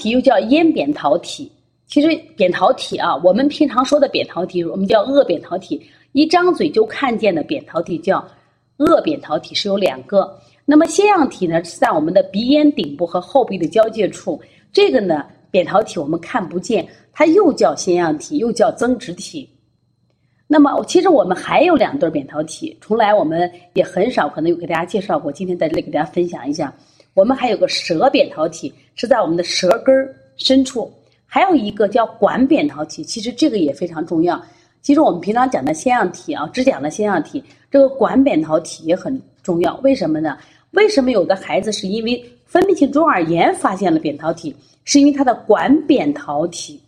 体又叫咽扁桃体。其实扁桃体啊，我们平常说的扁桃体，我们叫颚扁桃体，一张嘴就看见的扁桃体叫颚扁桃体，是有两个。那么腺样体呢，是在我们的鼻咽顶部和后鼻的交界处。这个呢，扁桃体我们看不见，它又叫腺样体，又叫增殖体。那么，其实我们还有两对扁桃体，从来我们也很少可能有给大家介绍过。今天在这里给大家分享一下，我们还有个舌扁桃体，是在我们的舌根深处。还有一个叫管扁桃体，其实这个也非常重要。其实我们平常讲的腺样体啊，只讲的腺样体，这个管扁桃体也很重要。为什么呢？为什么有的孩子是因为分泌性中耳炎发现了扁桃体，是因为他的管扁桃体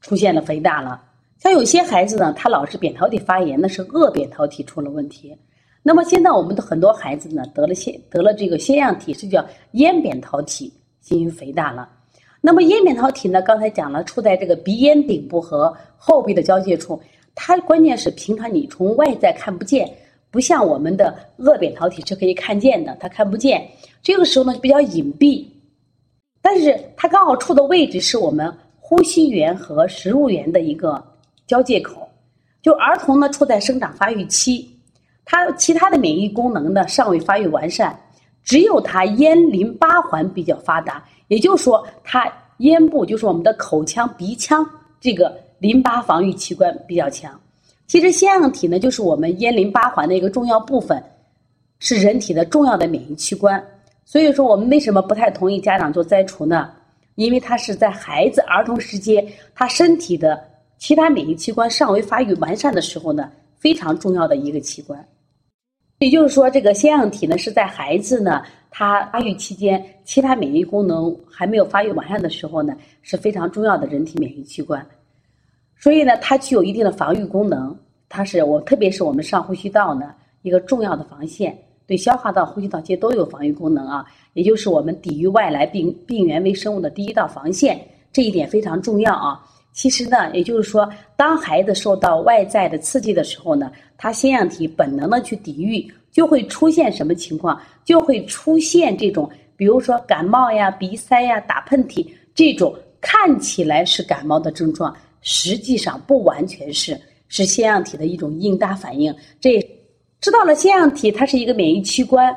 出现了肥大了。像有些孩子呢，他老是扁桃体发炎，那是颚扁桃体出了问题。那么现在我们的很多孩子呢，得了腺得了这个腺样体，是叫咽扁桃体进行肥大了。那么咽扁桃体呢？刚才讲了，处在这个鼻咽顶部和后壁的交界处。它关键是平常你从外在看不见，不像我们的颚扁桃体是可以看见的，它看不见。这个时候呢比较隐蔽，但是它刚好处的位置是我们呼吸源和食物源的一个交界口。就儿童呢处在生长发育期，他其他的免疫功能呢尚未发育完善，只有他咽淋巴环比较发达。也就是说，它咽部就是我们的口腔、鼻腔这个淋巴防御器官比较强。其实腺样体呢，就是我们咽淋巴环的一个重要部分，是人体的重要的免疫器官。所以说，我们为什么不太同意家长做摘除呢？因为它是在孩子儿童时期，他身体的其他免疫器官尚未发育完善的时候呢，非常重要的一个器官。也就是说，这个腺样体呢，是在孩子呢。他发育期间，其他免疫功能还没有发育完善的时候呢，是非常重要的人体免疫器官。所以呢，它具有一定的防御功能。它是我，特别是我们上呼吸道呢一个重要的防线，对消化道、呼吸道其实都有防御功能啊。也就是我们抵御外来病病原微生物的第一道防线，这一点非常重要啊。其实呢，也就是说，当孩子受到外在的刺激的时候呢，他腺样体本能的去抵御。就会出现什么情况？就会出现这种，比如说感冒呀、鼻塞呀、打喷嚏这种看起来是感冒的症状，实际上不完全是，是腺样体的一种应答反应。这知道了腺样体它是一个免疫器官，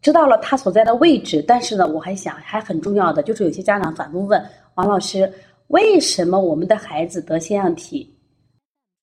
知道了它所在的位置。但是呢，我还想还很重要的就是，有些家长反复问王老师，为什么我们的孩子得腺样体？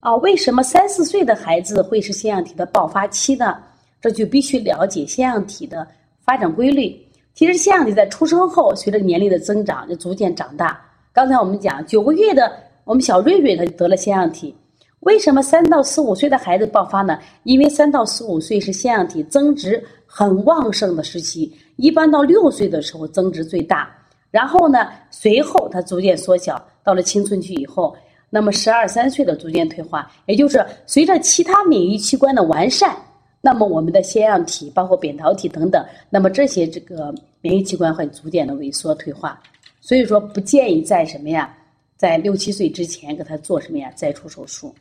啊，为什么三四岁的孩子会是腺样体的爆发期呢？这就必须了解腺样体的发展规律。其实腺样体在出生后，随着年龄的增长，就逐渐长大。刚才我们讲九个月的我们小瑞瑞，他就得了腺样体。为什么三到四五岁的孩子爆发呢？因为三到四五岁是腺样体增殖很旺盛的时期，一般到六岁的时候增殖最大。然后呢，随后它逐渐缩小，到了青春期以后，那么十二三岁的逐渐退化，也就是随着其他免疫器官的完善。那么我们的腺样体，包括扁桃体等等，那么这些这个免疫器官会逐渐的萎缩退化，所以说不建议在什么呀，在六七岁之前给他做什么呀摘除手术。